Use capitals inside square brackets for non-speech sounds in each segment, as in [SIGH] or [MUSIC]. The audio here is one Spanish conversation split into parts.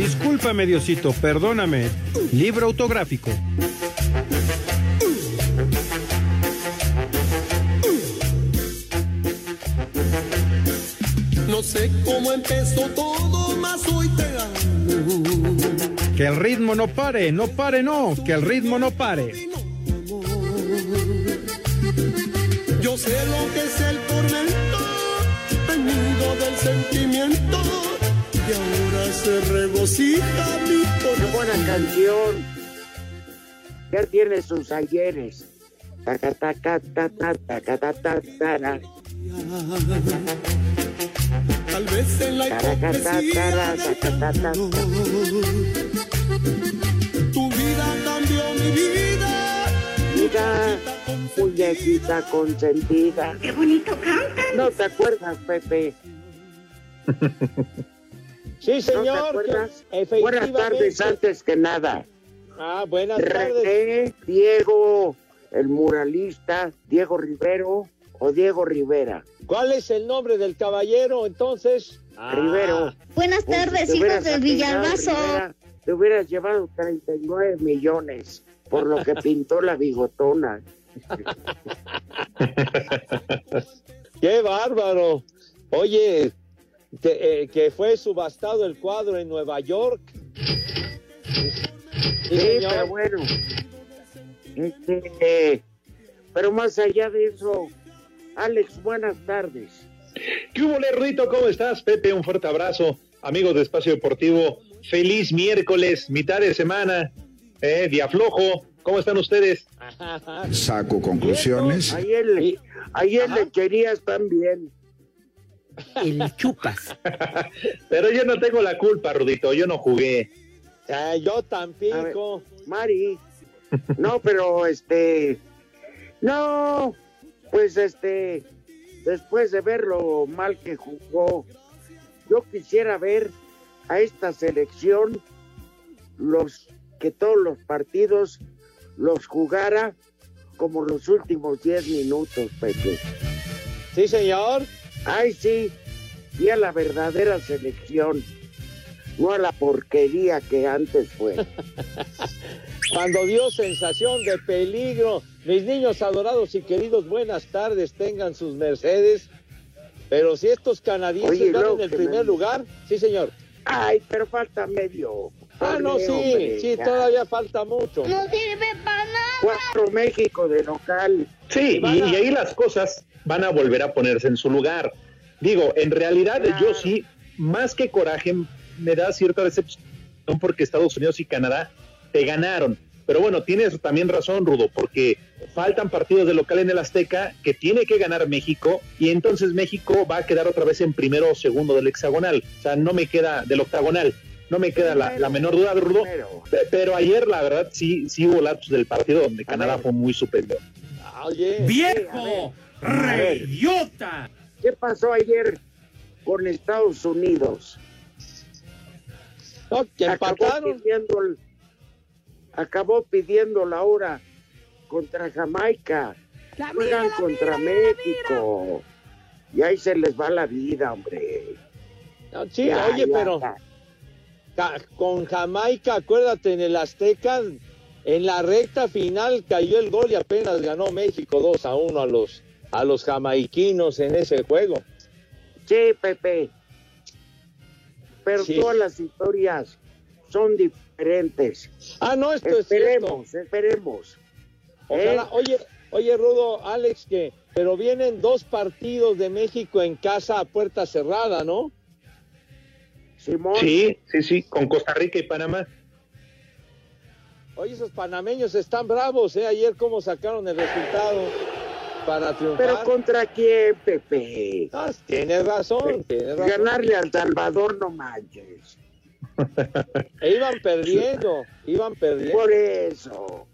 Discúlpame, Diosito, perdóname. Libro autográfico. No sé cómo empezó todo, más hoy te amo. Que el ritmo no pare, no pare, no. Que el ritmo no pare. Yo sé lo que es el regocija mi Qué corazón. buena canción. Ya tiene sus ayeres. Taca, taca, ta, ta, taca, ta, ta, tara. Tal vez en la hipocresía. Tu vida cambió mi vida. Mira, muñequita consentida. Qué bonito canta. ¿No te acuerdas, Pepe? [LAUGHS] Sí, ¿No te señor. que Buenas tardes, antes que nada. Ah, buenas tardes. René, Diego, el muralista, Diego Rivero o Diego Rivera. ¿Cuál es el nombre del caballero entonces? Ah, Rivero. Buenas Pues, tardes, te hijos del Villalbazo. Rivera, Te hubieras llevado 39 millones por lo que [LAUGHS] pintó la bigotona. [LAUGHS] ¡Qué bárbaro! Oye, que, eh, que fue subastado el cuadro en Nueva York. Sí, señor. pero bueno. Este, pero más allá de eso, Alex, buenas tardes. ¿Qué hubo, Rito? ¿Cómo estás, Pepe? Un fuerte abrazo. Amigos de Espacio Deportivo, feliz miércoles, mitad de semana, eh, día flojo. ¿Cómo están ustedes? Saco conclusiones. Ayer, le, ayer lecherías también. El chupas. Pero yo no tengo la culpa, Rudito, yo no jugué. Ah, yo tampoco. Mari. [LAUGHS] No, pero este. No, pues este. Después de ver lo mal que jugó, yo quisiera ver a esta selección los que todos los partidos los jugara como los últimos 10 minutos, Pepe. Sí, señor. Ay, sí. Y a la verdadera selección, no a la porquería que antes fue. [LAUGHS] Cuando dio sensación de peligro. Mis niños adorados y queridos, buenas tardes, tengan sus Mercedes. Pero si estos canadienses Oye, van luego en el primer me- lugar, sí, señor. Ay, pero falta medio. Ah, no, sí, hombre, sí, ya. todavía falta mucho. No sirve para nada. Cuatro México de local. Sí, y, y ahí las cosas van a volver a ponerse en su lugar. Digo, en realidad yo sí, más que coraje, me da cierta decepción porque Estados Unidos y Canadá te ganaron. Pero bueno, tienes también razón, Rudo, porque faltan partidos de local en el Azteca que tiene que ganar México y entonces México va a quedar otra vez en primero o segundo del hexagonal. O sea, no me queda del octagonal. No me queda la, la menor duda, Rudo. Pe- Pero ayer, la verdad, sí, sí hubo lapsos del partido donde Canadá fue muy superior. Oye, ¡Viejo! ¡Reyota! ¿Qué pasó ayer con Estados Unidos? No, que Acabó pidiendo el- acabó pidiendo la hora contra Jamaica. La Juegan mira, la contra mira, mira, México. Y ahí se les va la vida, hombre. No, sí, Ya, oye, ya, pero ya. con Jamaica, acuérdate, en el Azteca, en la recta final cayó el gol y apenas ganó México 2 a 1 a los, a los jamaiquinos en ese juego. Sí, Pepe. Pero Sí. todas las historias son diferentes. Ah, no, esto es cierto. Esperemos, esperemos. Ojalá- ¿Eh? Oye, oye, Rudo, Alex, que pero vienen dos partidos de México en casa a puerta cerrada, ¿no? Simón. Sí, sí, sí, con Costa Rica y Panamá. Oye, esos panameños están bravos, ¿eh? Ayer cómo sacaron el resultado para triunfar. Pero contra quién, Pepe. Ah, tienes razón, tienes razón. Ganarle al Salvador no manches. E iban perdiendo, iban perdiendo. Por eso.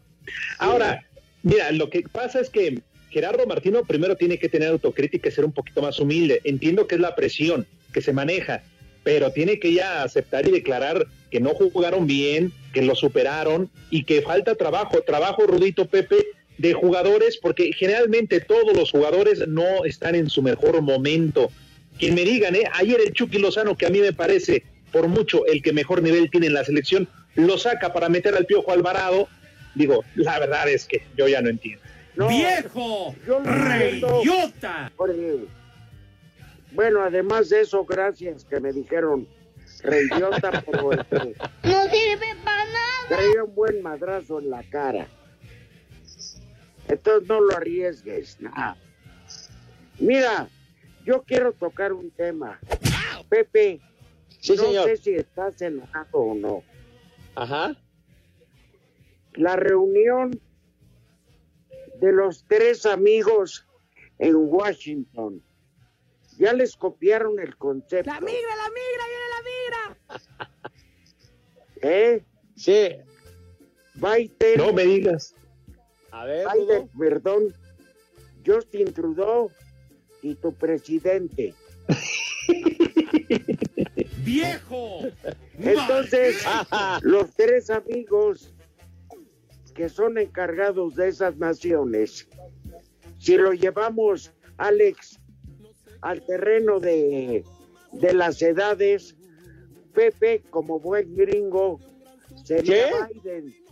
Ahora, mira, lo que pasa es que Gerardo Martino primero tiene que tener autocrítica y ser un poquito más humilde. Entiendo que es la presión que se maneja, pero tiene que ya aceptar y declarar que no jugaron bien, que lo superaron y que falta trabajo, trabajo, Rudito Pepe, de jugadores, porque generalmente todos los jugadores no están en su mejor momento. Quien me digan, ¿eh? ayer el Chucky Lozano, que a mí me parece por mucho el que mejor nivel tiene en la selección, lo saca para meter al Piojo Alvarado. Digo, la verdad es que yo ya no entiendo. No, ¡Viejo! yo no bueno, además de eso, gracias que me dijeron reyota, pero este, [LAUGHS] No sirve para nada. traía un buen madrazo en la cara. Entonces no lo arriesgues. nah. Mira, yo quiero tocar un tema. Pepe, Sí, no señor. sé si estás enojado o no. Ajá. La reunión de los tres amigos en Washington. Ya les copiaron el concepto. La migra, la migra, viene la migra. [LAUGHS] ¿Eh? Sí. Biden, No me digas. A ver, Biden, perdón, Justin Trudeau y tu presidente. [LAUGHS] ¡Viejo! Entonces, [LAUGHS] los tres amigos que son encargados de esas naciones, si lo llevamos, Alex, al terreno de, de las edades, Pepe, como buen gringo, sería ¿Qué? Biden.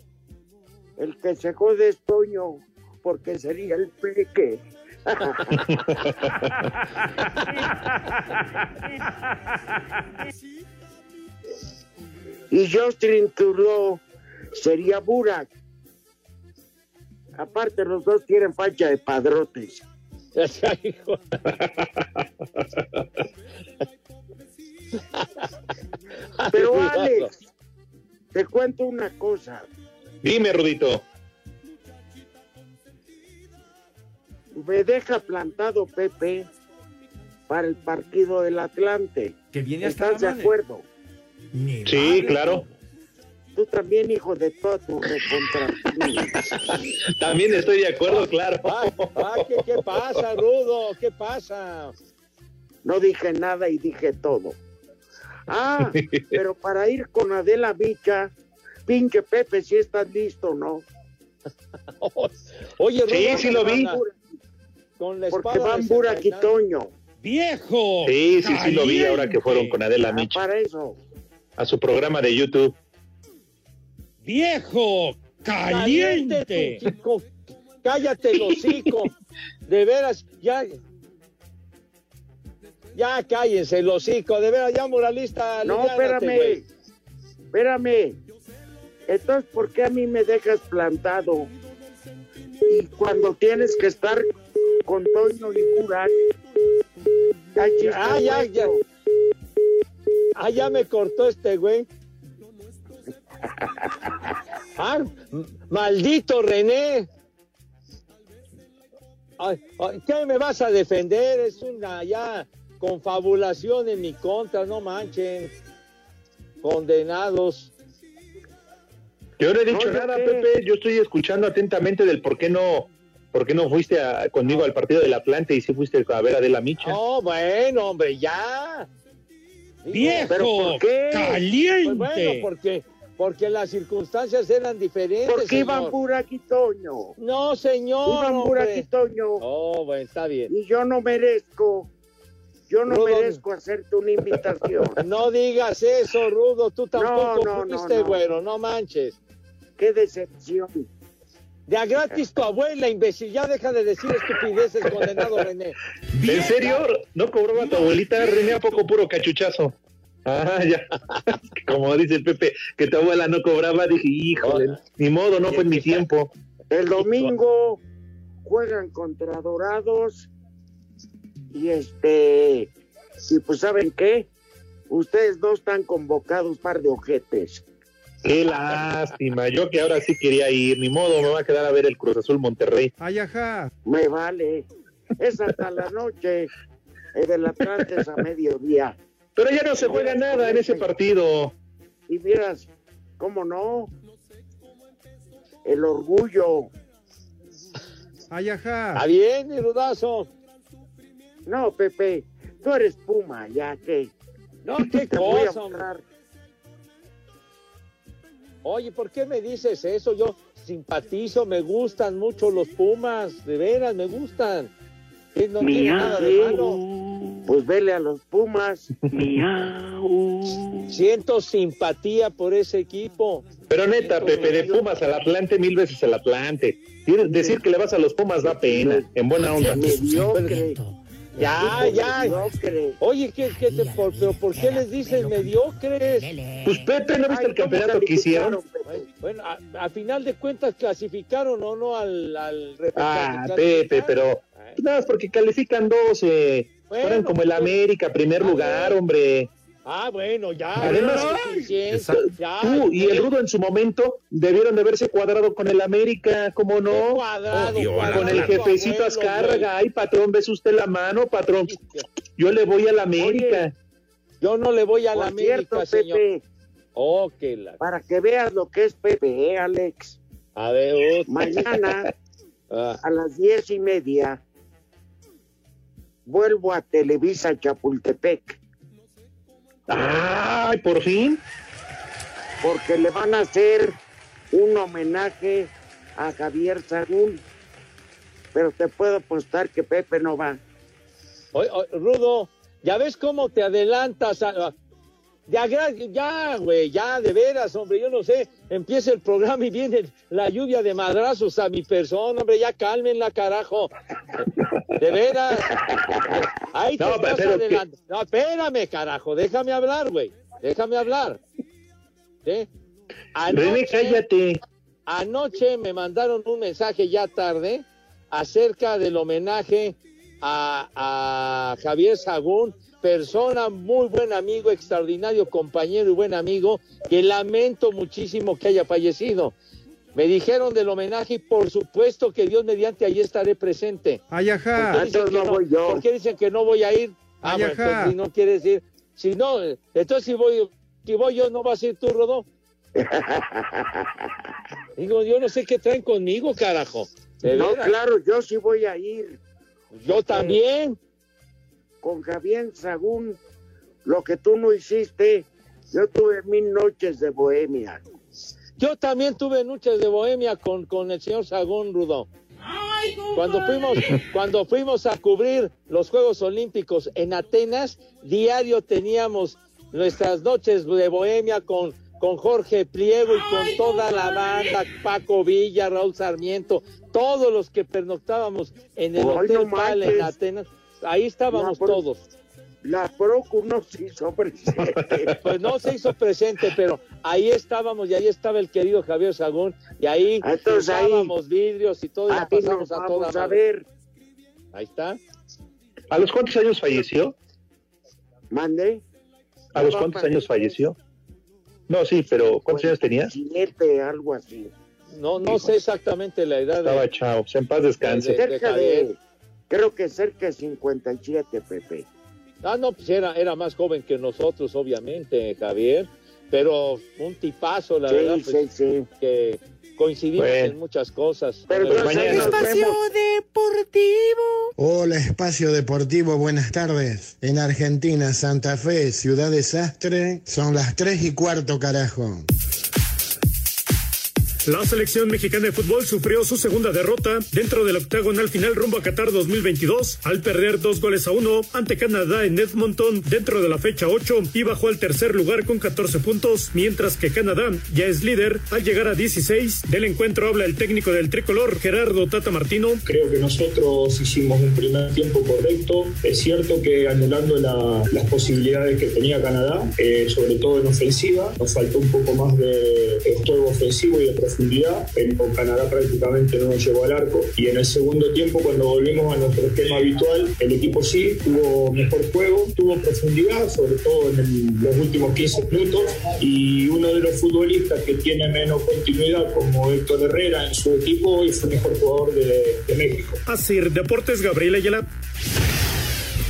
El que se jode es Toño, porque sería el peque. [LAUGHS] y Justin Trudeau sería Burak. Aparte, los dos tienen facha de padrotes. [LAUGHS] Pero. Alex, te cuento una cosa. Dime, Rudito. Me deja plantado Pepe para el partido del Atlante. Que viene hasta ¿Estás de madre. acuerdo? Ni Sí, madre. claro. Tú también, hijo de toda tu recontra. [LAUGHS] También estoy de acuerdo, claro. ¿qué, qué pasa, Rudo? ¿Qué pasa? No dije nada y dije todo. Ah, [LAUGHS] pero para ir con Adela Micha, pinche Pepe, si estás listo, ¿no? [LAUGHS] Oye, Sí, sí lo vi. Con la Porque van Burak y desenvainada. Toño. ¡Viejo! Sí, sí, sí lo vi ahora que fueron con Adela Ah, Micha para eso. a su programa de YouTube. ¡Viejo! Caliente, ¡Caliente! tú, chico. Cállate el hocico. [LAUGHS] De veras, ya. Ya cállense el hocico. De veras, ya moralista. No, espérame. Espérame. Entonces, ¿por qué a mí me dejas plantado? Y cuando tienes que estar con Toño y chiste Ah, ya, ya. Ah, ya me cortó este güey. Ah, maldito René. Ay, ay, ¿Qué me vas a defender? Es una ya confabulación en mi contra, no manchen. Condenados. Yo no he dicho No, nada, qué. Pepe. Yo estoy escuchando atentamente del por qué no, por qué no fuiste a- conmigo al partido del Atlante y si fuiste a ver a Adela Micha. Oh, bueno, hombre, ya. Digo, ¡Viejo! ¿pero por qué? Pues ¡Caliente! bueno, porque porque las circunstancias eran diferentes. Porque iban señor. Burak y Toño. No, señor. Iban hombre. Burak y Toño. Oh, bueno, está bien. Y yo no merezco, yo no Rudo. merezco hacerte una invitación. [LAUGHS] No digas eso, Rudo. Tú tampoco no, no, fuiste, no. güero. No manches. Qué decepción. De a gratis tu abuela, imbécil. Ya deja de decir estupideces, condenado René. [LAUGHS] ¿En serio? ¿No cobraba tu abuelita? René, ¿a poco puro cachuchazo? Ah, ya. [LAUGHS] Como dice el Pepe, que tu abuela no cobraba, dije, híjole, ni modo, no fue en mi tiempo. El domingo juegan contra Dorados y este, y pues ¿saben qué? Ustedes no están convocados, par de ojetes. Qué lástima, yo que ahora sí quería ir, ni modo, me va a quedar a ver el Cruz Azul Monterrey. Ay, ajá. Me vale. Es hasta la noche. El del Atlante es a mediodía. Pero ya no se juega nada en ese partido. Y miras, ¿cómo no? El orgullo. Ay, ajá. Está bien, mi rudazo. No, Pepe, tú eres Puma, ya que. No, qué Te voy a cosa. Oye, ¿por qué me dices eso? Yo simpatizo, me gustan mucho los Pumas, de veras, me gustan. Eh, No tiene nada de malo. Pues vele a los Pumas. Siento simpatía por ese equipo. Pero neta, Pepe, de Pumas al Atlante, mil veces el Atlante. Decir que le vas a los Pumas da pena, en buena onda. Mediocre. Ya, ya. Mediocre. Oye, ¿qué, qué te, por, pero ¿por qué les dices mediocres? Pues Pepe, ¿no viste el campeonato que hicieron? Bueno, a, a final de cuentas clasificaron o no al, al repechaje. Ah, Pepe, pero nada más porque califican 12. Bueno, Fueron como el pues, América, primer lugar, hombre. Ah, bueno, ya. Además, ya es suficiente, ya, Tú y el ya. Rudo en su momento debieron de haberse cuadrado con el América, ¿cómo no? Cuadrado, Con cuadrado, el jefecito abuelo, Azcárraga. Ay, patrón, ves usted la mano, patrón. Yo le voy al América. Yo no le voy a la Por cierto, América, señor. Pepe, Oh, que la... para que veas lo que es Pepe, ¿eh, Alex? A ver. Mañana [LAUGHS] Ah, a las diez y media vuelvo a Televisa Chapultepec Ay, por fin. porque le van a hacer un homenaje a Javier Sagún. Pero te puedo apostar que Pepe no va. oye, oye, Rudo, ¿ya ves cómo te adelantas? a- a- ya, ya, güey, ya, de veras, hombre, yo no sé, empieza el programa y viene la lluvia de madrazos a mi persona, hombre, ya cálmenla, carajo. De veras. Ahí te No, estás pero que- adelantando. No, espérame, carajo, déjame hablar, güey, déjame hablar. ¿Sí? René, cállate. Anoche me mandaron un mensaje ya tarde acerca del homenaje a, a Javier Sagún, persona muy buen amigo, extraordinario compañero y buen amigo, que lamento muchísimo que haya fallecido. Me dijeron del homenaje y por supuesto que Dios mediante allí estaré presente. Ay, ¿Por qué ajá. dicen Entonces que no voy yo. ¿Por qué dicen que no voy a ir? Ah, Ay, ajá. si no quiere decir, si no, entonces si voy, si voy yo, ¿no vas a ir tú, Rodó? [LAUGHS] Digo, yo no sé qué traen conmigo, carajo. No, veras. claro, yo sí voy a ir Yo también. Con Javier Sagún. Lo que tú no hiciste, yo tuve mil noches de bohemia. Yo también tuve noches de bohemia con, con el señor Sagún Rudo. Cuando fuimos, cuando fuimos a cubrir los Juegos Olímpicos en Atenas, diario teníamos nuestras noches de bohemia con, con Jorge Pliego y con toda la banda, Paco Villa, Raúl Sarmiento, todos los que pernoctábamos en el Hotel no Pal en. Atenas. Ahí estábamos todos. La Procu no se hizo presente. [LAUGHS] Pues no se hizo presente, pero ahí estábamos y ahí estaba el querido Javier Sagún y ahí Ah, usábamos vidrios y todo y la Aquí pasamos nos a toda a ver. Ahí está. ¿A los cuántos años falleció? Mandé. ¿A los cuántos años falleció? No, sí, pero ¿cuántos años tenía? Siete, algo así. No, no sé exactamente la edad Estaba de, chao, pues en paz descanse. De- de Cerca de, creo que cerca de 57, Pepe. Ah, no, pues era, era más joven que nosotros, obviamente, Javier, pero un tipazo, la Sí, verdad, pues, sí, sí. que coincidimos Bueno. en muchas cosas. Pero el- vemos. Deportivo. Hola, Espacio Deportivo, buenas tardes. En Argentina, Santa Fe, Ciudad Desastre, son las 3 y cuarto, carajo. La selección mexicana de fútbol sufrió su segunda derrota dentro del octagonal final rumbo a Qatar 2022 al perder dos goles a uno ante Canadá en Edmonton dentro de la fecha 8 y bajó al tercer lugar con 14 puntos, mientras que Canadá ya es líder al llegar a 16. Del encuentro habla el técnico del tricolor, Gerardo Tata Martino. Creo que nosotros hicimos un primer tiempo correcto. Es cierto que anulando la- las posibilidades que tenía Canadá, eh, sobre todo en ofensiva, nos faltó un poco más de, de juego ofensivo y de profundidad, con Canadá prácticamente no nos llevó al arco. Y en el segundo tiempo, cuando volvimos a nuestro esquema habitual, el equipo sí tuvo mejor juego, tuvo profundidad, sobre todo en el- los últimos 15 minutos, y uno de los futbolistas que tiene menos continuidad, como Héctor Herrera en su equipo, hoy fue mejor jugador de, de México. Así, Deportes Gabriel Ayala.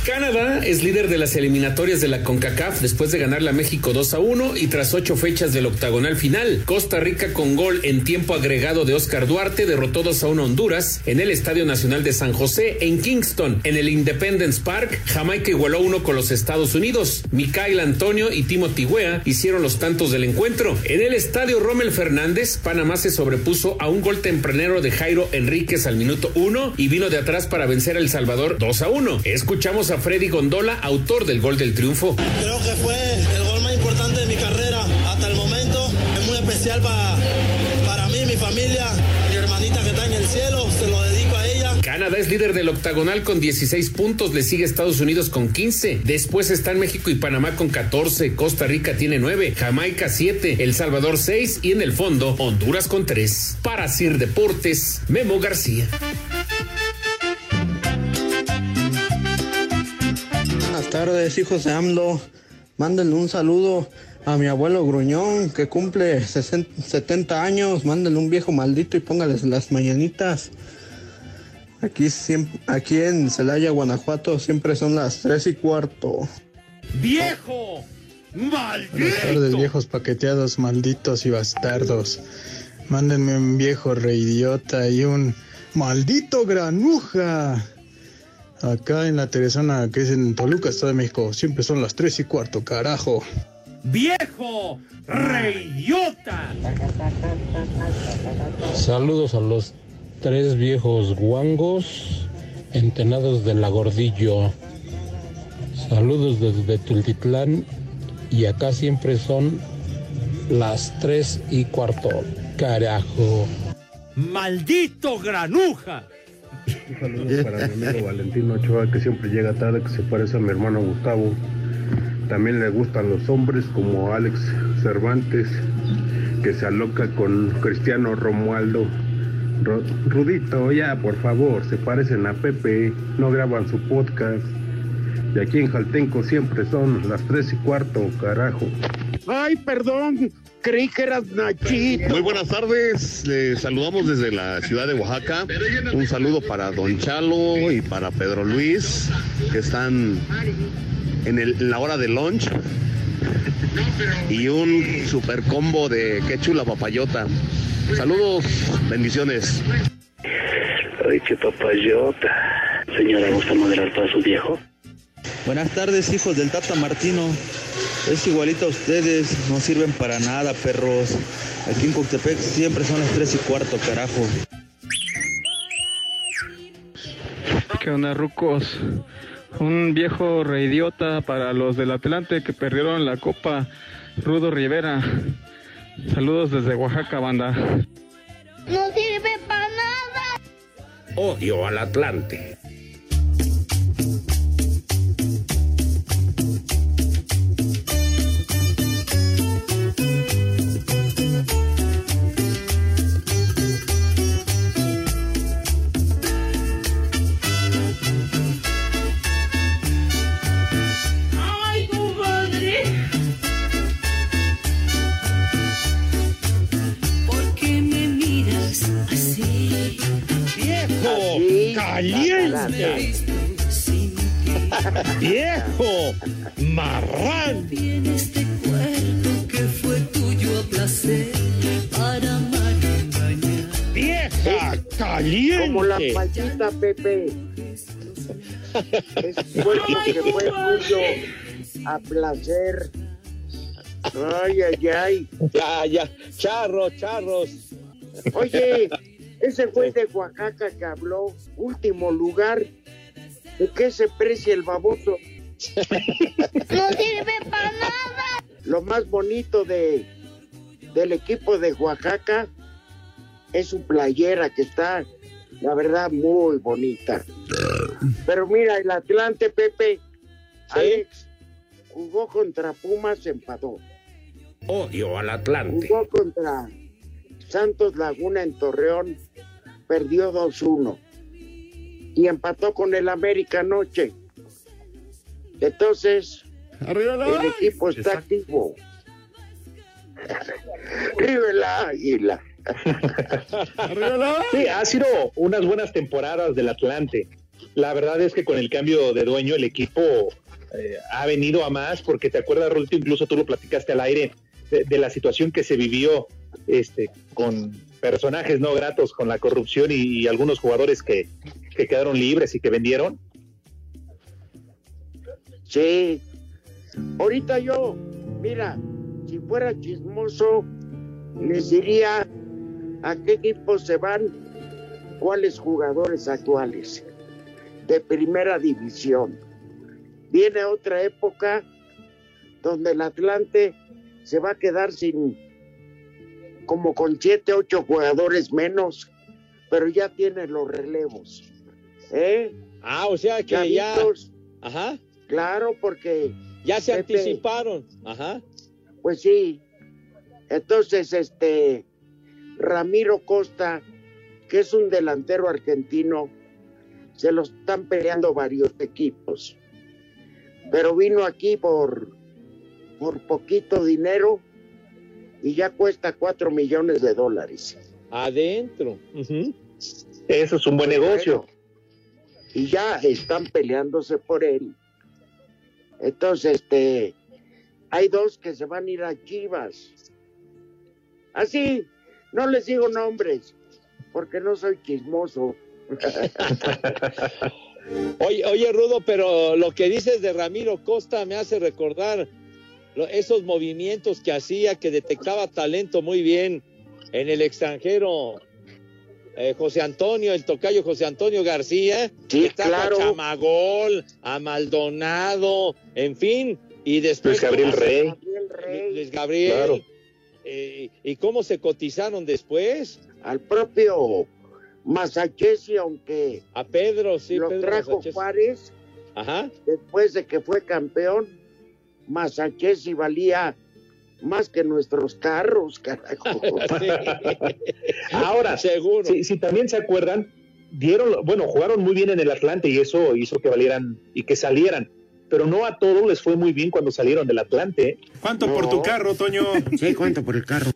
Canadá es líder de las eliminatorias de la CONCACAF después de ganarle a México 2 a 1 y tras ocho fechas del octagonal final. Costa Rica con gol en tiempo agregado de Oscar Duarte derrotó 2 a 1 a Honduras en el Estadio Nacional de San José en Kingston. En el Independence Park, Jamaica igualó uno con los Estados Unidos. Mikael Antonio y Timothy Weah hicieron los tantos del encuentro. En el Estadio Rommel Fernández, Panamá se sobrepuso a un gol tempranero de Jairo Enríquez al minuto 1 y vino de atrás para vencer a El Salvador 2 a 1. Escuchamos a Freddy Gondola, autor del gol del triunfo. Creo que fue el gol más importante de mi carrera hasta el momento. Es muy especial para, para mí, mi familia, mi hermanita que está en el cielo. Se lo dedico a ella. Canadá es líder del octagonal con 16 puntos, le sigue Estados Unidos con 15. Después están México y Panamá con 14, Costa Rica tiene 9, Jamaica 7, El Salvador 6 y en el fondo Honduras con 3. Para Sir Deportes, Memo García. Tardes, hijos de AMLO. Mándenle un saludo a mi abuelo Gruñón, que cumple 60 70 años. Mándenle un viejo maldito y póngales las mañanitas. Aquí, siem- aquí en Celaya, Guanajuato, siempre son las 3 y cuarto. ¡Viejo! Buenas tardes, ¡Maldito! viejos paqueteados, malditos y bastardos. Mándenme un viejo reidiota y un maldito granuja. Acá en la Teresana, que es en Toluca, Estado de México, siempre son las tres y cuarto, carajo. ¡Viejo! ¡Reyota! Saludos a los tres viejos guangos entenados de la gordillo. Saludos desde Tultitlán y acá siempre son las tres y cuarto. Carajo. ¡Maldito granuja! Un saludo para mi amigo Valentino Ochoa, que siempre llega tarde, que se parece a mi hermano Gustavo. También le gustan los hombres como Alex Cervantes, que se aloca con Cristiano Romualdo. Ro- Rudito, ya, por favor, se parecen a Pepe, no graban su podcast. Y aquí en Jaltenco siempre son las tres y cuarto, carajo. Ay, perdón, creí que eras Nachito. Muy buenas tardes, les saludamos desde la ciudad de Oaxaca. Un saludo para Don Chalo y para Pedro Luis, que están en, el- en la hora de lunch. Y un super combo de qué chula papayota. Saludos, bendiciones. Ay, qué papayota. Señora, ¿gusta moderar para su viejo? Buenas tardes, hijos del Tata Martino. Es igualito a ustedes, no sirven para nada, perros. Aquí en Coctepec siempre son las 3 y cuarto, carajo. ¿Qué onda, rucos? Un viejo reidiota para los del Atlante que perdieron la Copa Rudo Rivera. Saludos desde Oaxaca, banda. No sirve para nada. Odio al Atlante. ¡Viejo! ¡Marrán! De cuerpo que fue tuyo a placer para amar y engañar. ¡Vieja! ¡Caliente! Como la payita, Pepe. Es cuerpo que fue tuyo a placer. Ay, ay, ay. Ya, ya. Charros, charros. Oye, ese güey de Oaxaca que habló, último lugar, ¿de qué se precia el baboso? [LAUGHS] No sirve para nada. Lo más bonito de del equipo de Oaxaca es su playera que está, la verdad, muy bonita. Pero mira, el Atlante, Pepe, Alex, jugó contra Pumas, enfadó. Odio al Atlante. Jugó contra Santos Laguna en Torreón, perdió 2-1. Y empató con el América anoche. Entonces, el equipo está activo. [LAUGHS] Vive la águila. Sí, ha sido unas buenas temporadas del Atlante. La verdad es que con el cambio de dueño el equipo eh, ha venido a más, porque te acuerdas, Rolito, incluso tú lo platicaste al aire, de, de la situación que se vivió este, con personajes no gratos, con la corrupción y, algunos jugadores que, que quedaron libres y que vendieron. Sí. Ahorita yo, mira, si fuera chismoso, les diría a qué equipo se van, cuáles jugadores actuales de primera división. Viene otra época donde el Atlante se va a quedar sin como con siete, ocho jugadores menos, pero ya tiene los relevos. ¿Eh? Ah, o sea que ya. Ajá. Claro, porque. Ya se Pepe, anticiparon. Ajá. Pues sí. Entonces, este. Ramiro Costa, que es un delantero argentino, se lo están peleando varios equipos. Pero vino aquí por, por poquito dinero y ya cuesta cuatro millones de dólares. Adentro. Eso es un buen negocio. Y ya están peleándose por él. Entonces, este, hay dos que se van a ir a Chivas. Así, no les digo nombres, porque no soy chismoso. [LAUGHS] Oye, oye, Rudo, pero lo que dices de Ramiro Costa me hace recordar esos movimientos que hacía, que detectaba talento muy bien en el extranjero. Eh, José Antonio, el tocayo José Antonio García, Sí, claro. a Chamagol, a Maldonado, en fin, y después Luis Gabriel Rey. Luis Gabriel, Claro. eh, y cómo se cotizaron después. Al propio Masachesi, aunque A Pedro, sí, lo Pedro trajo Masachesi. Juárez, Ajá. después de que fue campeón, Masachesi valía más que nuestros carros, carajo. [LAUGHS] Ahora, Seguro. Si, si también se acuerdan, dieron, bueno, jugaron muy bien en el Atlante y eso hizo que valieran y que salieran. Pero no a todos les fue muy bien cuando salieron del Atlante. ¿eh? ¿Cuánto por tu carro, Toño? Sí, cuánto por el carro.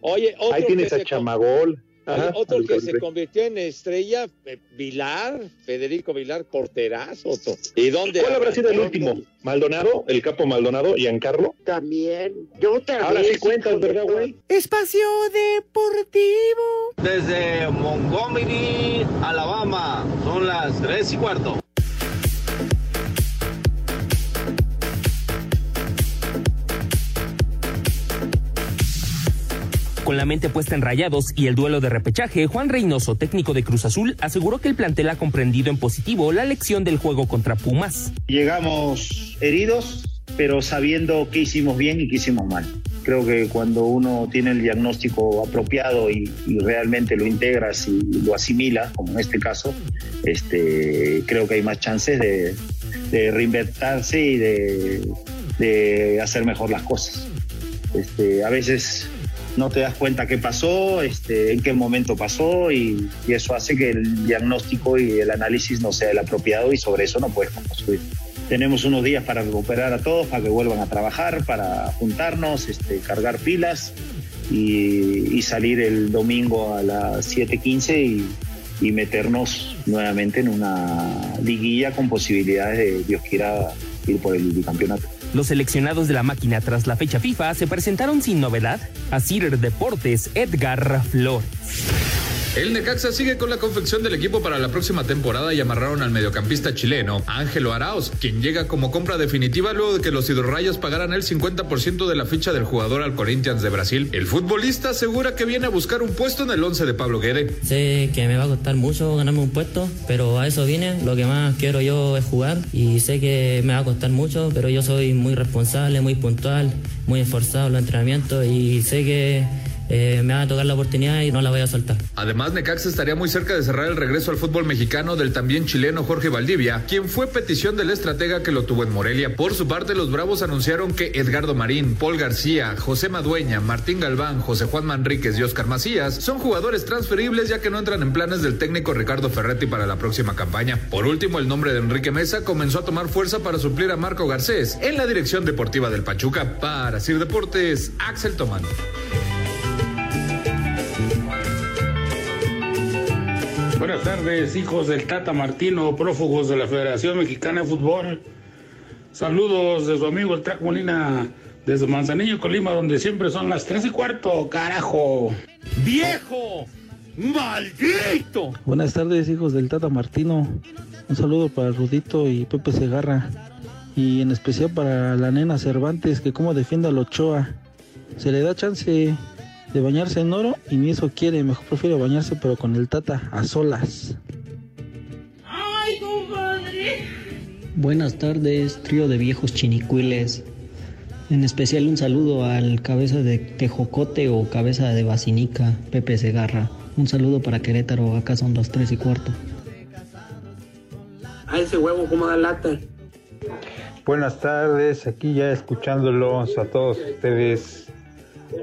Oye, otro Ahí tienes a Chamagol. Ajá, otro que se convirtió en estrella, eh, Vilar, Federico Vilar, porterazo. ¿Y dónde? ¿Cuál habrá sido el último? ¿Maldonado? ¿El capo Maldonado? ¿Giancarlo? También, yo otra Ahora sí cuentas, ¿verdad, güey? Espacio Deportivo. Desde Montgomery, Alabama, son las tres y cuarto. Con la mente puesta en rayados y el duelo de repechaje, Juan Reynoso, técnico de Cruz Azul, aseguró que el plantel ha comprendido en positivo la lección del juego contra Pumas. Llegamos heridos, pero sabiendo qué hicimos bien y qué hicimos mal. Creo que cuando uno tiene el diagnóstico apropiado y, y realmente lo integras y lo asimila, como en este caso, este, creo que hay más chances de, de reinventarse y de, de hacer mejor las cosas. Este, a veces no te das cuenta qué pasó, este, en qué momento pasó y, eso hace que el diagnóstico y el análisis no sea el apropiado y sobre eso no puedes construir. Tenemos unos días para recuperar a todos, para que vuelvan a trabajar, para juntarnos, este, cargar pilas y, y salir el domingo a las 7.15 y, y meternos nuevamente en una liguilla con posibilidades de, Dios quiera, ir por el bicampeonato. Los seleccionados de la máquina tras la fecha FIFA se presentaron sin novedad. A Cider Deportes, Edgar Flores. El Necaxa sigue con la confección del equipo para la próxima temporada y amarraron al mediocampista chileno Ángelo Arauz, quien llega como compra definitiva luego de que los hidrorrayos pagaran el 50% de la ficha del jugador al Corinthians de Brasil. El futbolista asegura que viene a buscar un puesto en el 11 de Pablo Guede. Sé que me va a costar mucho ganarme un puesto, pero a eso vine. Lo que más quiero yo es jugar y sé que me va a costar mucho, pero yo soy muy responsable, muy puntual, muy esforzado en los entrenamientos y sé que eh, me va a tocar la oportunidad y no la voy a soltar. Además, Necaxa estaría muy cerca de cerrar el regreso al fútbol mexicano del también chileno Jorge Valdivia, quien fue petición del estratega que lo tuvo en Morelia. Por su parte, los Bravos anunciaron que Edgardo Marín, Paul García, José Madueña, Martín Galván, José Juan Manríquez y Oscar Macías son jugadores transferibles ya que no entran en planes del técnico Ricardo Ferretti para la próxima campaña. Por último, el nombre de Enrique Mesa comenzó a tomar fuerza para suplir a Marco Garcés en la dirección deportiva del Pachuca. Para Sir Deportes, Axel Tomán. Buenas tardes, hijos del Tata Martino, prófugos de la Federación Mexicana de Fútbol. Saludos de su amigo el Track Molina, desde Manzanillo, Colima, donde siempre son las tres y cuarto, carajo. ¡Viejo! ¡Maldito! Buenas tardes, hijos del Tata Martino. Un saludo para Rudito y Pepe Segarra. Y en especial para la nena Cervantes, que como defiende al Ochoa. Se le da chance de bañarse en oro y ni eso quiere. Mejor prefiere bañarse, pero con el Tata a solas. ¡Ay, compadre! Buenas tardes, trío de viejos chinicuiles. En especial un saludo al cabeza de Tejocote o cabeza de Basinica, Pepe Segarra. Un saludo para Querétaro, acá son las tres y cuarto. A ese huevo, como da lata? Buenas tardes, aquí ya escuchándolos a todos ustedes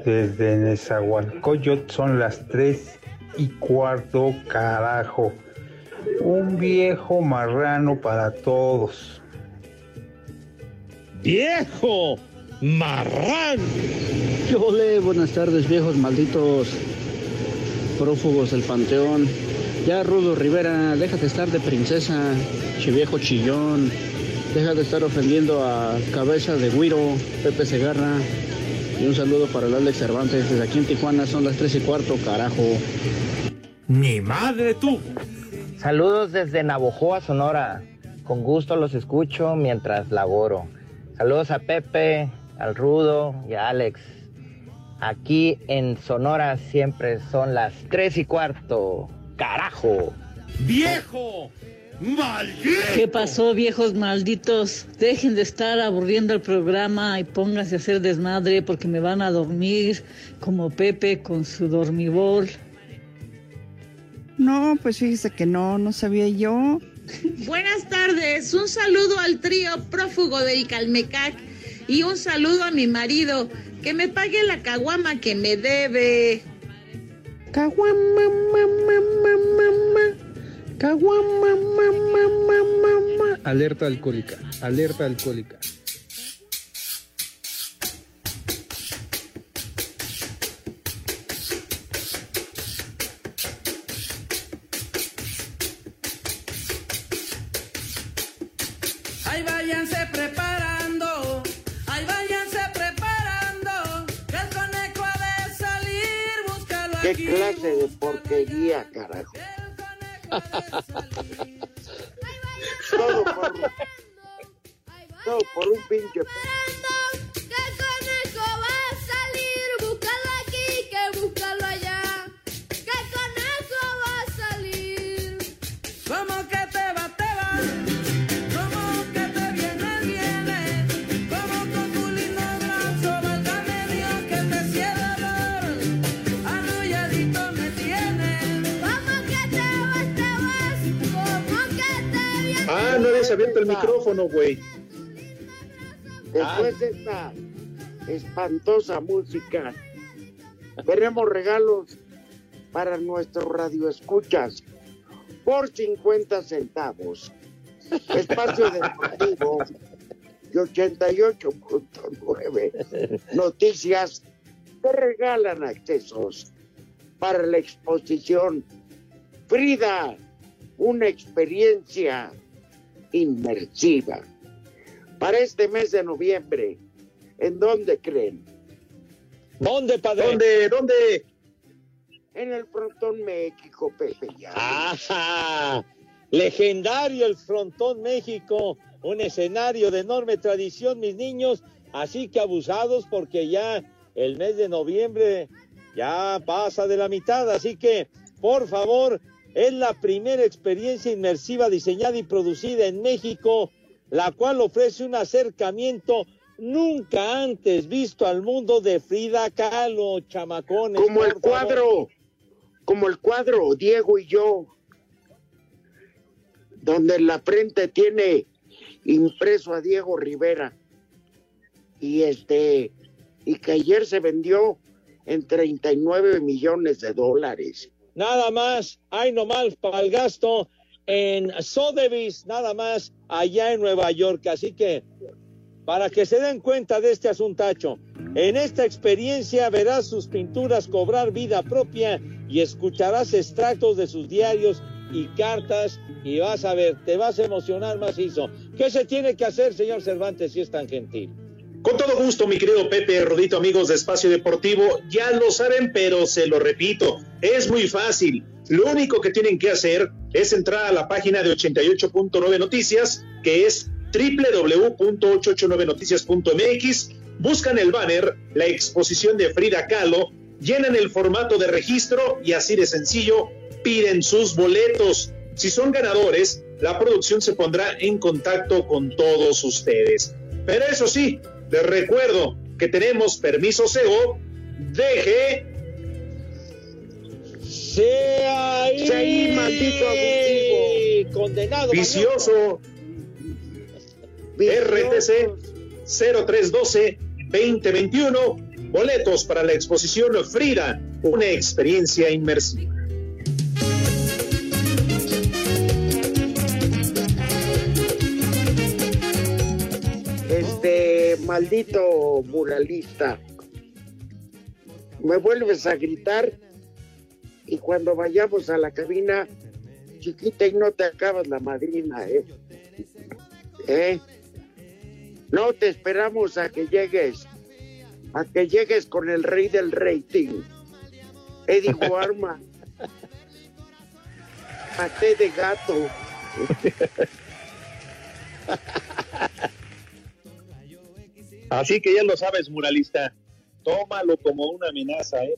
desde Nezahualcóyotl, son las tres y cuarto, carajo. Un viejo marrano para todos. ¡Viejo! ¡Marrán! Ole, buenas tardes, viejos malditos prófugos del panteón. Ya, Rudo Rivera, deja de estar de princesa, viejo chillón. Deja de estar ofendiendo a cabeza de Guiro, Pepe Segarra. Y un saludo para el Alex Cervantes. Desde aquí en Tijuana son las tres y cuarto, carajo. ¡Mi madre tú! Saludos desde Navojoa, Sonora. Con gusto los escucho mientras laboro. Saludos a Pepe, al Rudo y a Alex. Aquí en Sonora siempre son las tres y cuarto. ¡Carajo! ¡Viejo! ¡Maldito! ¿Qué pasó, viejos malditos? Dejen de estar aburriendo el programa y pónganse a hacer desmadre porque me van a dormir como Pepe con su dormibol. No, pues fíjese que no, no sabía yo. Buenas tardes, un saludo al trío prófugo de Icalmecac y un saludo a mi marido, que me pague la caguama que me debe. Caguama, mamá, mamá, mamá. Caguama, mamá, mamá, mamá. Alerta alcohólica, alerta alcohólica. Ahí váyanse preparando, ahí váyanse preparando, que el conejo ha de salir, búscalo ¿Qué aquí. clase de porquería, carajo? Todo por, todo por un pinche. Abierto el micrófono, güey. Después de esta espantosa música, tenemos regalos para nuestros radioescuchas por 50 centavos. Espacio Deportivo y 88.9 Noticias te regalan accesos para la exposición Frida, una experiencia inmersiva. Para este mes de noviembre, ¿en dónde creen? ¿Dónde, padre? ¿Dónde? ¿Dónde? en el Frontón México, Pepe. Ya. ¡Ajá! Legendario el Frontón México, un escenario de enorme tradición, mis niños, así que abusados porque ya el mes de noviembre ya pasa de la mitad, así que por favor, es la primera experiencia inmersiva diseñada y producida en México, la cual ofrece un acercamiento nunca antes visto al mundo de Frida Kahlo, chamacones. Como el cuadro, como el cuadro, Diego y yo, donde en la frente tiene impreso a Diego Rivera. Y este, y que ayer se vendió en 39 millones de dólares. Nada más, hay nomás para el gasto en Sotheby's, nada más allá en Nueva York. Así que, para que se den cuenta de este asuntacho, en esta experiencia verás sus pinturas cobrar vida propia y escucharás extractos de sus diarios y cartas y vas a ver, te vas a emocionar macizo. ¿Qué se tiene que hacer, señor Cervantes, si es tan gentil? Con todo gusto, mi querido Pepe Rodito, amigos de Espacio Deportivo, ya lo saben, pero se lo repito, es muy fácil. Lo único que tienen que hacer es entrar a la página de 88.9 Noticias, que es www.889noticias.mx, buscan el banner, la exposición de Frida Kahlo, llenan el formato de registro y así de sencillo piden sus boletos. Si son ganadores, la producción se pondrá en contacto con todos ustedes. Pero eso sí, les recuerdo que tenemos permiso CEO. Deje. Sea ahí, Sea ahí, maldito abusivo. Condenado. Vicioso. RTC 0312 2021. Boletos para la exposición Frida, una experiencia inmersiva. Maldito muralista. Me vuelves a gritar y cuando vayamos a la cabina, chiquita, y no te acabas la madrina, ¿eh? ¿Eh? No te esperamos a que llegues, a que llegues con el rey del rating, Eddie [LAUGHS] Guarma. Paté de gato. [LAUGHS] Así que ya lo sabes, muralista. Tómalo como una amenaza, ¿eh?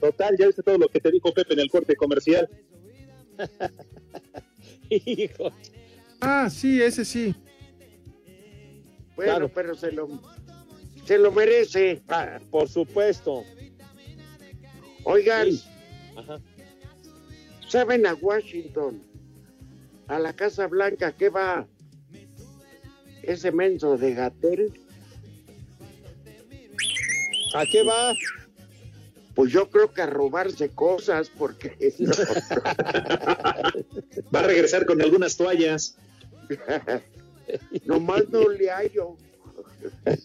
Total, ya viste todo lo que te dijo Pepe en el corte comercial. [LAUGHS] Hijo. Ah, sí, ese sí. Bueno, Claro. pero se lo, se lo merece. Ah, por supuesto. Oigan, Ajá. ¿saben a Washington? A la Casa Blanca, ¿qué va? Ese menso de Gatel. ¿A qué va? Pues yo creo que a robarse cosas, porque no. [LAUGHS] Va a regresar con algunas toallas. [LAUGHS] nomás no le hallo. [LAUGHS]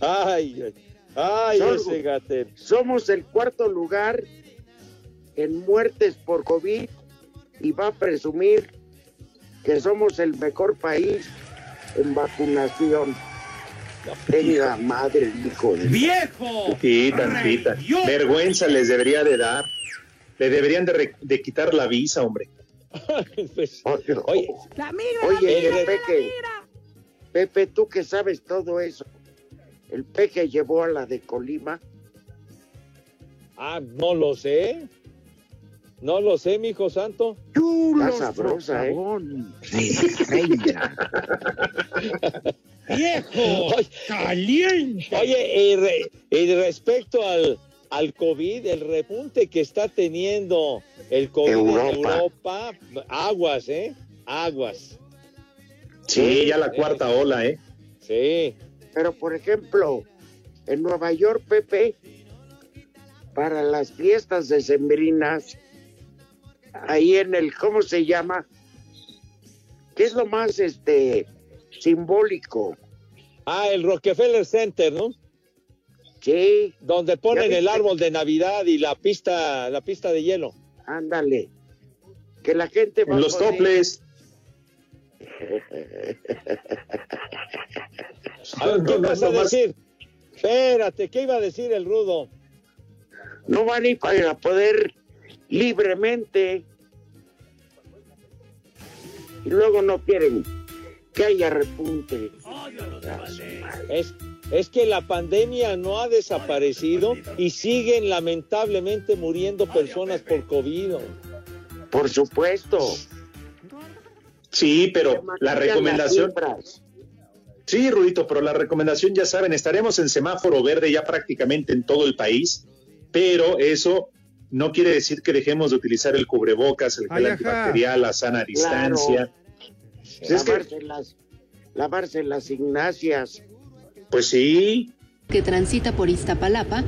Ay, ay, ay, ese Gatel. Somos el cuarto lugar en muertes por COVID y va a presumir que somos el mejor país en vacunación. Tenga madre hijo de... ¡Viejo! Sí, tantita. Vergüenza les debería de dar. Le deberían de, re- de quitar la visa, hombre. Pues, [LAUGHS] Oye, oye, La migra, Oye, la el migra, Peque. la migra. Pepe, tú que sabes todo eso. El peje llevó a la de Colima. ah, no lo sé. No lo sé, mi hijo santo. Está sabrosa, ¿eh? [LAUGHS] ¡Viejo! ¡Caliente! Oye, y, re- y respecto al, al COVID, el repunte que está teniendo el COVID en Europa. Europa, aguas, ¿eh? Aguas. Sí, ya la cuarta ola, ¿eh? Sí. Pero, por ejemplo, en Nueva York, Pepe, para las fiestas decembrinas, ahí en el, ¿cómo se llama? ¿Qué es lo más este simbólico? Ah, el Rockefeller Center, ¿no? Sí, Donde ponen ¿Ya el árbol de Navidad y la pista, la pista de hielo. ándale. Que la gente va En a los poder- toples. A ver, ¿qué vas a decir? Espérate, ¿qué iba a decir el rudo? no van a ir para poder libremente. Y luego no quieren que haya repunte. Es, es que la pandemia no ha desaparecido y siguen lamentablemente muriendo personas por COVID. Por supuesto. Sí, pero la recomendación. Sí, Rudito, pero la recomendación, ya saben, estaremos en semáforo verde ya prácticamente en todo el país, pero eso no quiere decir que dejemos de utilizar el cubrebocas, el gel Ay, antibacterial, la sana distancia. Pues es que, lavarse, las, lavarse las ignacias. pues sí, que transita por Iztapalapa,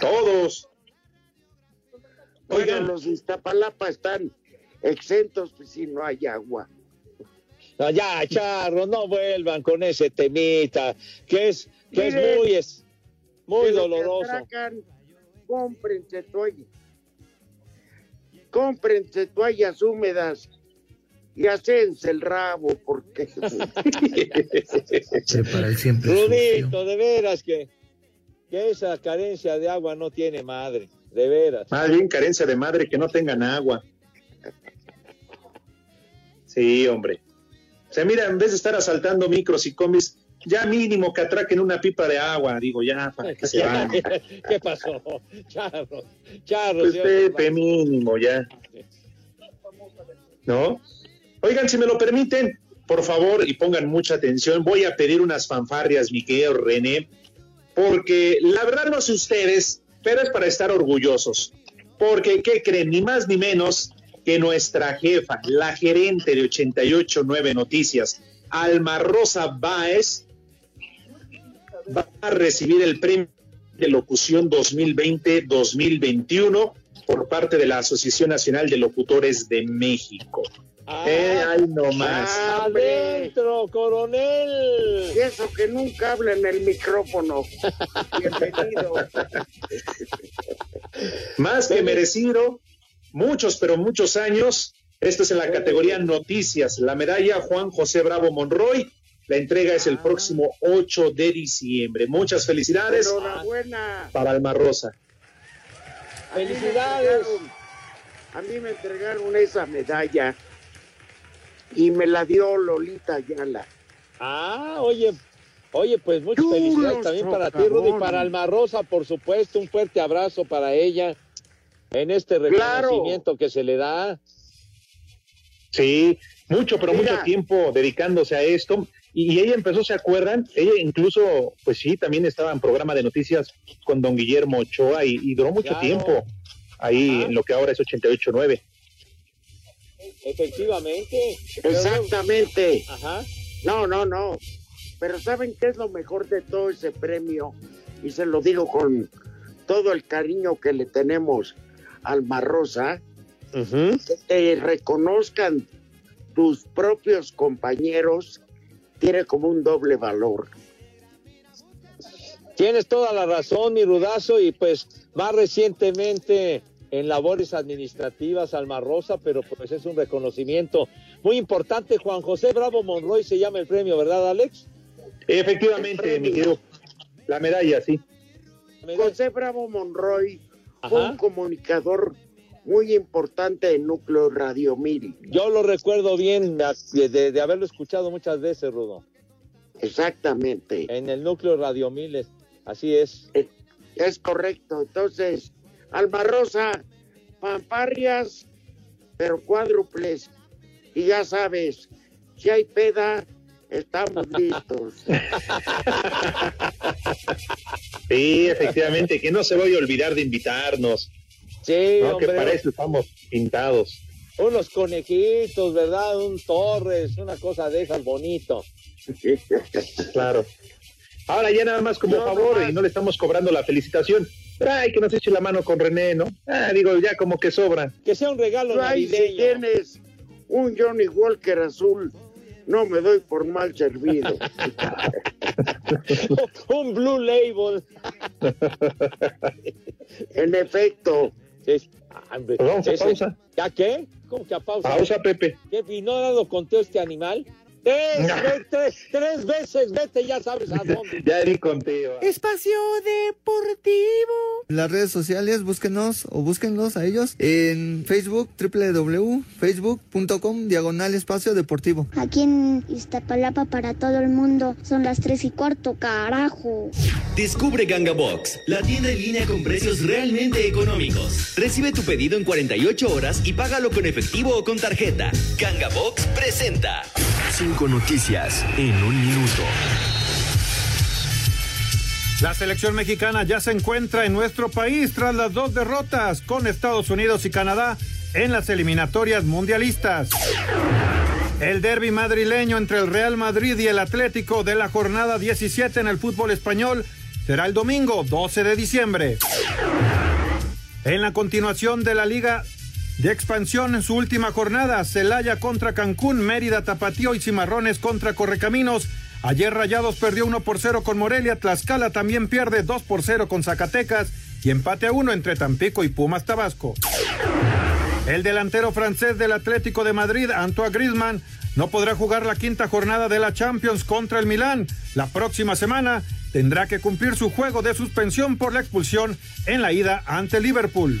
todos. Oigan, los Iztapalapa están exentos pues, si no hay agua. No, ya, Charro, no vuelvan con ese temita, que es, que es muy, es muy doloroso. atracan, cómprense toallas. Cómprense toallas húmedas y hacense el rabo porque [LAUGHS] Prepara el siempre Rudito, de veras que, que esa carencia de agua no tiene madre, de veras. Más bien carencia de madre que no tengan agua. Sí, hombre. O sea, mira, en vez de estar asaltando micros y combis, ya mínimo que atraquen una pipa de agua, digo, ya, para que se [LAUGHS] van. ¿Qué pasó? Charro, Charro. Pues. Pepe, mínimo, ya. ¿No? Oigan, si me lo permiten, por favor, y pongan mucha atención, voy a pedir unas fanfarrias, mi querido René, porque la verdad no sé ustedes, pero es para estar orgullosos. Porque, ¿qué creen? Ni más ni menos que nuestra jefa, la gerente de 889 Noticias, Alma Rosa Báez, va a recibir el premio de locución 2020-2021 por parte de la Asociación Nacional de Locutores de México. Eh, ay, no más. Adentro, coronel. Y eso que nunca habla en el micrófono. [LAUGHS] Bienvenido. Más que merecido, muchos, pero muchos años. Esto es en la categoría Noticias. La medalla Juan José Bravo Monroy. La entrega es el próximo 8 de diciembre. Muchas felicidades Enhorabuena. para Alma Rosa. Felicidades. A mí me entregaron esa medalla y me la dio Lolita Ayala. Ah, oye, oye, pues muchas felicidades también para ti, Rudy, socavones. para Alma Rosa, por supuesto, un fuerte abrazo para ella en este Claro. reconocimiento que se le da. Sí, mucho, pero Mira. mucho tiempo dedicándose a esto. Y, y ella empezó, ¿se acuerdan? Ella incluso, pues sí, también estaba en programa de noticias con don Guillermo Ochoa y, y duró mucho Claro. tiempo ahí en lo que ahora es 88.9. Efectivamente. Exactamente. Ajá. No, no, no. Pero ¿saben qué es lo mejor de todo ese premio? Y se lo digo con todo el cariño que le tenemos al Marrosa. Que te reconozcan tus propios compañeros tiene como un doble valor. Tienes toda la razón, mi rudazo, y pues más recientemente en labores administrativas Alma Rosa, pero pues es un reconocimiento muy importante. Juan José Bravo Monroy se llama el premio, ¿verdad, Alex? Efectivamente, mi querido. La medalla, sí. José Bravo Monroy fue un comunicador muy importante en Núcleo Radio Mil. Yo lo recuerdo bien de, de- de haberlo escuchado muchas veces, Rudo. Exactamente. En el núcleo Radio Miles, así es. Es correcto. Entonces, Alma Rosa, fanfarrias, pero cuádruples. Y ya sabes, si hay peda, estamos [LAUGHS] listos. Sí, efectivamente, que no se vaya a olvidar de invitarnos. Sí, ¿no? Que hombre. para eso estamos pintados. Unos conejitos, ¿verdad? Un Torres, una cosa de esas bonito. [LAUGHS] Claro. Ahora ya nada más como favor y no le estamos cobrando la felicitación. Ay, que nos eche la mano con René, ¿no? Ah, digo, ya como que sobra. Que sea un regalo Ay, si tienes un Johnny Walker azul, no me doy por mal servido. [LAUGHS] un Blue Label. en efecto. Es- ah, Pues vamos a ese- pausa. ¿Ya qué? ¿Cómo que a pausa? Pausa, Pepe. ¿Qué? ¿Y no ha dado conteo este animal? Tres, tres, tres veces, vete, ya sabes a [LAUGHS] dónde. Ya di contigo. Espacio Las redes sociales, búsquenos o búsquenlos a ellos en Facebook, www.facebook.com, diagonal espacio deportivo. Aquí en Iztapalapa para todo el mundo son las tres y cuarto, carajo. Descubre Ganga Box, la tienda en línea con precios realmente económicos. Recibe tu pedido en 48 horas y págalo con efectivo o con tarjeta. Ganga Box presenta. Cinco noticias en un minuto. La selección mexicana ya se encuentra en nuestro país tras las dos derrotas con Estados Unidos y Canadá en las eliminatorias mundialistas. El derby madrileño entre el Real Madrid y el Atlético de la jornada 17 en el fútbol español será el domingo 12 de diciembre. En la continuación de la Liga de Expansión en su última jornada, Celaya contra Cancún, Mérida, Tapatío y Cimarrones contra Correcaminos. Ayer Rayados perdió 1 por 0 con Morelia, Tlaxcala también pierde 2 por 0 con Zacatecas y empate a 1 entre Tampico y Pumas Tabasco. El delantero francés del Atlético de Madrid, Antoine Griezmann, no podrá jugar la quinta jornada de la Champions contra el Milán. La próxima semana tendrá que cumplir su juego de suspensión por la expulsión en la ida ante Liverpool.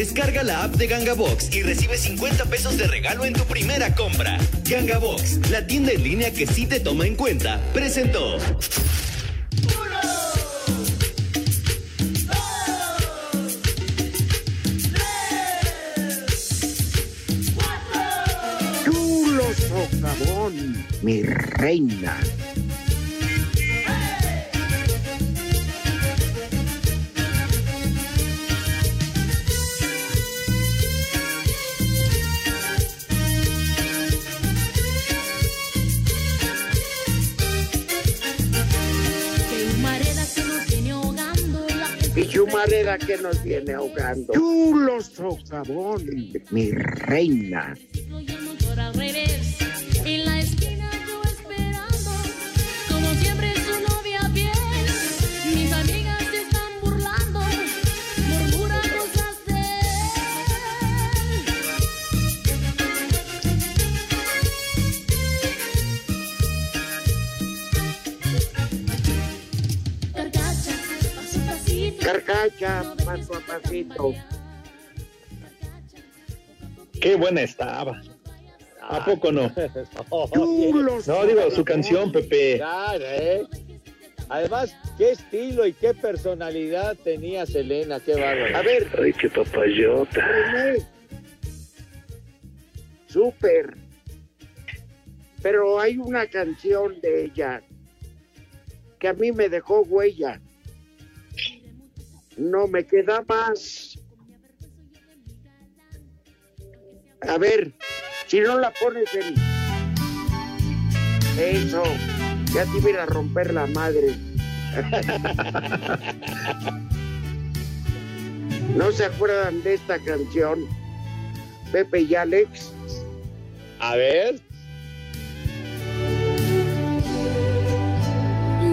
Descarga la app de Ganga Box y recibe 50 pesos de regalo en tu primera compra. Ganga Box, la tienda en línea que sí te toma en cuenta, presentó. Chulo socavón, mi reina. Chumareda que nos viene ahogando. Chulo socavón, mi reina. Paso a pasito. Qué buena estaba. ¿A poco no? [LAUGHS] No, digo, su canción, Pepe. Claro, ¿eh? Además, qué estilo y qué personalidad tenía Selena, qué bárbaro. A ver. Ay, qué papayota. Súper. Pero hay una canción de ella que a mí me dejó huella. No me queda más. A ver, si no la pones en... Eso, ya te iba a romper la madre. [LAUGHS] ¿No se acuerdan de esta canción? Pepe y Alex. A ver.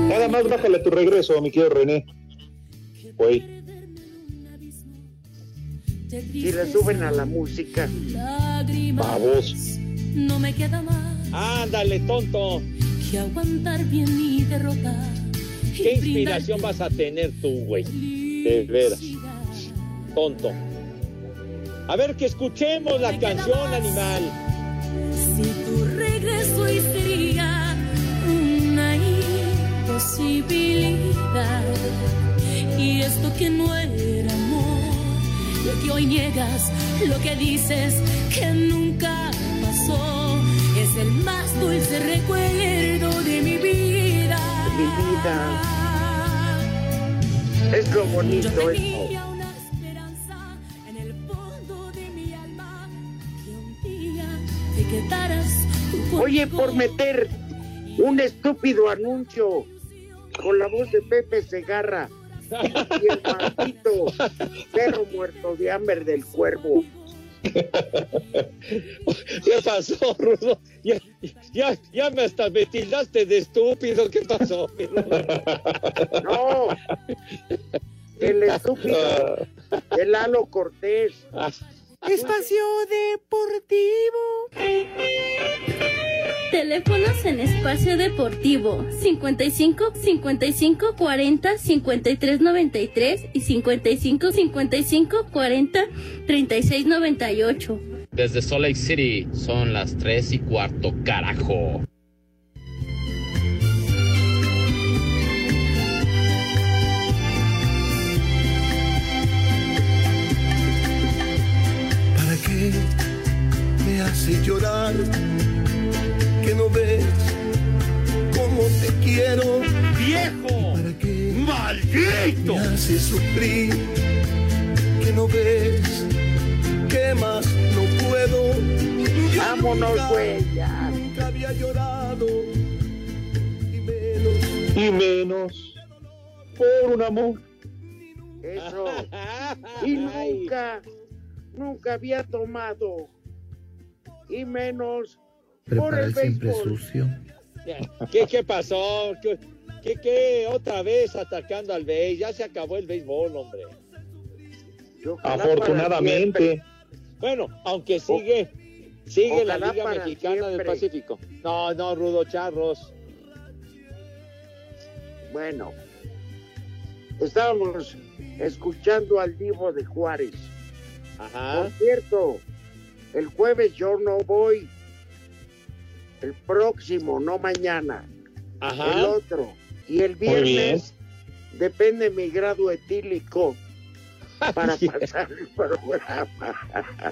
Nada más bájale tu regreso, mi querido René. Güey. Si le suben a la música. Babos. No me queda más Ándale, tonto. que aguantar bien mi derrota. ¿Qué inspiración vas a tener tú, güey? De veras. Tonto. A ver, que escuchemos la canción, animal. Si tu regreso hoy sería una vida. Y esto que no era amor, lo que hoy niegas, lo que dices que nunca pasó, es el más dulce recuerdo de mi vida. Mi vida. Es lo bonito esto. Tenía una esperanza en el fondo de mi alma que un día te quedaras tú Oye, por meter un estúpido anuncio con la voz de Pepe Segarra y el maldito perro muerto de hambre del cuervo. ¿Qué pasó, Rudo? Ya, ya, ya me hasta me tildaste de estúpido. ¿Qué pasó? No, el estúpido, el Lalo Cortés. Espacio Deportivo. Teléfonos en espacio deportivo 55 55 40 53 93 y 55 55 40 36 98. Desde Salt Lake City son las tres y cuarto, carajo. ¿Para qué me hace llorar? Que no ves cómo te quiero. ¡Viejo! ¿Para qué ¡Maldito! me hace sufrir? Que no ves que más no puedo. Yo Vámonos, nunca, güey, ya. Nunca había llorado. Y menos Y menos por un amor. Eso. Y nunca, nunca había tomado. Y menos por el béisbol. sucio. ¿Qué, qué pasó? ¿Qué, qué, qué? Otra vez atacando al béis. Ya se acabó el béisbol, hombre. Afortunadamente. Bueno, aunque sigue, sigue la Liga Mexicana del. Pacífico. No, no, Rudo Charros. Bueno, estábamos escuchando al Divo de Juárez. Ajá. Por cierto, el jueves yo no voy. El próximo, no mañana. Ajá. El otro. Y el viernes depende mi grado etílico [LAUGHS] para pasar el programa.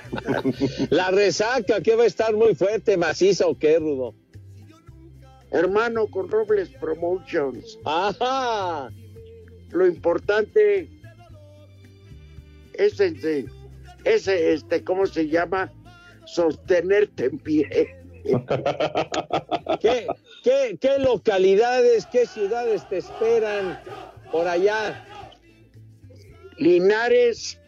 [LAUGHS] La resaca, que va a estar muy fuerte, maciza o qué, Rudo. Hermano con Robles Promotions. Ajá. Lo importante es ese, ese, este, ¿cómo se llama? Sostenerte en pie. [LAUGHS] ¿Qué, qué, qué localidades, qué ciudades te esperan por allá? Linares,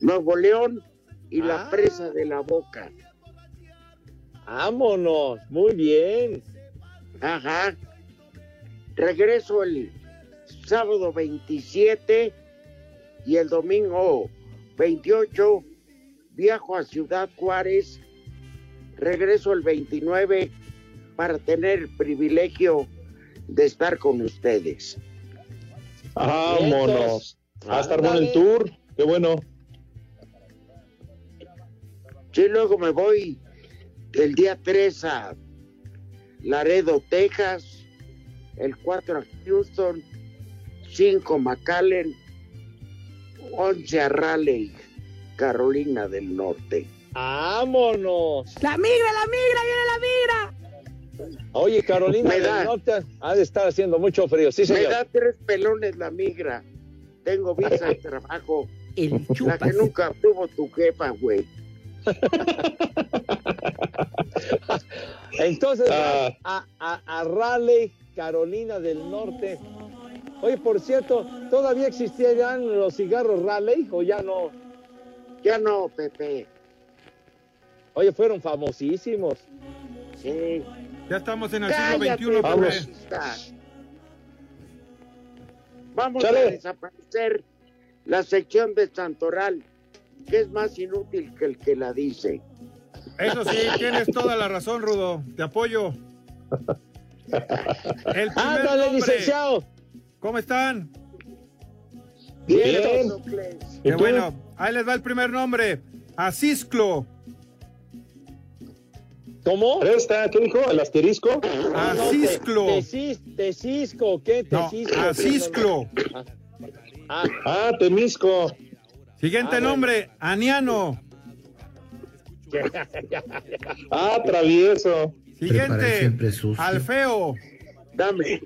Nuevo León y Ah. la presa de la boca. Vámonos, muy bien. Ajá. Regreso el sábado 27 y el domingo 28 viajo a Ciudad Juárez. Regreso el 29 para tener el privilegio de estar con ustedes. Vámonos. Va a estar bueno el tour. Qué bueno. Sí, luego me voy el día 3 a Laredo, Texas, el 4 a Houston, 5 a McAllen, 11 a Raleigh, Carolina del Norte. Vámonos. La migra, la migra, viene la migra. Oye, Carolina Me del da. Norte ha de estar haciendo mucho frío. Sí, Me da tres pelones la migra. Tengo visa de [LAUGHS] trabajo. El La que nunca tuvo tu jefa, güey. Entonces, Ah. a, a, a Raleigh, Carolina del Norte. Oye, por cierto, ¿todavía existirán los cigarros Raleigh o ya no? Ya no, Pepe. Oye, fueron famosísimos. Sí. Ya estamos en el Cállate, siglo XXI, Pepe. racista. Vamos a desaparecer la sección de Santoral, que es más inútil que el que la dice. Eso sí, tienes toda la razón, Rudo. Te apoyo. [LAUGHS] El primer Ándale, nombre. licenciado. ¿Cómo están? Bien, Bien. Sócrates. ¿Y Qué bueno. Ahí les va el primer nombre. Asisclo. ¿Cómo? Presta, ¿qué dijo? ¿El asterisco? Tecisco, ¿qué? No, Tecisco. Acisclo. Ah, Ah, Temisco. Siguiente Ah, nombre, Aniano. [LAUGHS] Ah, travieso. Siguiente. Alfeo. Dame.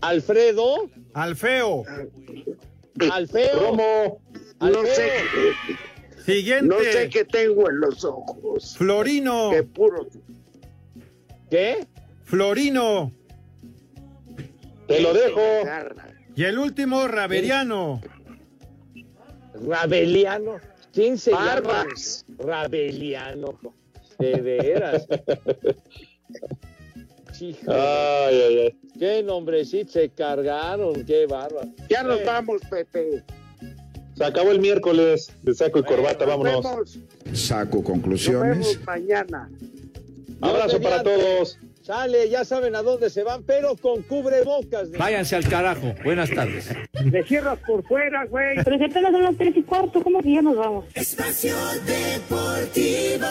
Alfredo, Alfeo. Alfeo, ¿Cómo? No sé, Siguiente, no sé qué tengo en los ojos. Florino. Que puro. ¿Qué? Florino. Te lo dejo. Y el último, Raveriano. Rabeliano. ¿Quién se Barbas. llama? Rabeliano. De veras. [LAUGHS] Hijo, Ay, ay, ay. qué nombrecito se cargaron, qué bárbaro. Ya nos Eh, vamos, Pepe. Se acabó el miércoles de saco y corbata, Nos vámonos. vemos. Saco Nos conclusiones. vemos mañana. Abrazo para todos. Sale, ya saben a dónde se van, pero con cubrebocas. de- Váyanse al carajo. Buenas tardes. Me cierras por fuera, güey. Pero si apenas son las tres y cuarto, ¿cómo que ya nos vamos? Espacio Deportivo.